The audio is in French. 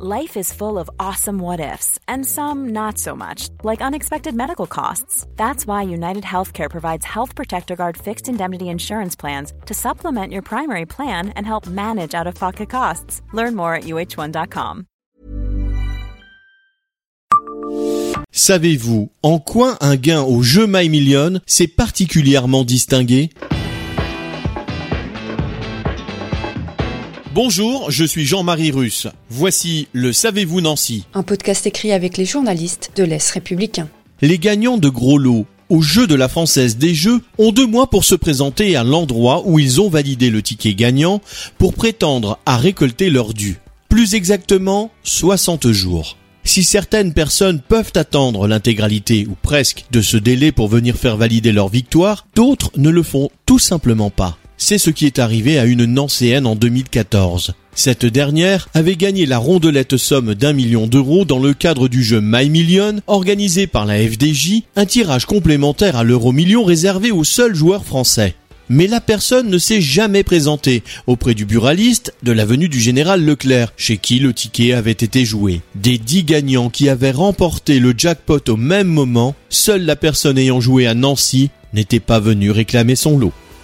Life is full of awesome what ifs, and some not so much, like unexpected medical costs. That's why United Healthcare provides Health Protector Guard fixed indemnity insurance plans to supplement your primary plan and help manage out of pocket costs. Learn more at uh1.com. Savez-vous en quoi un gain au jeu My Million s'est particulièrement distingué Bonjour, je suis Jean-Marie Russe. Voici le Savez-vous Nancy Un podcast écrit avec les journalistes de l'Est républicain. Les gagnants de gros lots au jeu de la Française des Jeux ont deux mois pour se présenter à l'endroit où ils ont validé le ticket gagnant pour prétendre à récolter leur dû. Plus exactement, 60 jours. Si certaines personnes peuvent attendre l'intégralité ou presque de ce délai pour venir faire valider leur victoire, d'autres ne le font tout simplement pas. C'est ce qui est arrivé à une Nancéenne en 2014. Cette dernière avait gagné la rondelette somme d'un million d'euros dans le cadre du jeu My Million organisé par la FDJ, un tirage complémentaire à l'euro million réservé aux seuls joueurs français. Mais la personne ne s'est jamais présentée auprès du buraliste de l'avenue du Général Leclerc, chez qui le ticket avait été joué. Des dix gagnants qui avaient remporté le jackpot au même moment, seule la personne ayant joué à Nancy n'était pas venue réclamer son lot.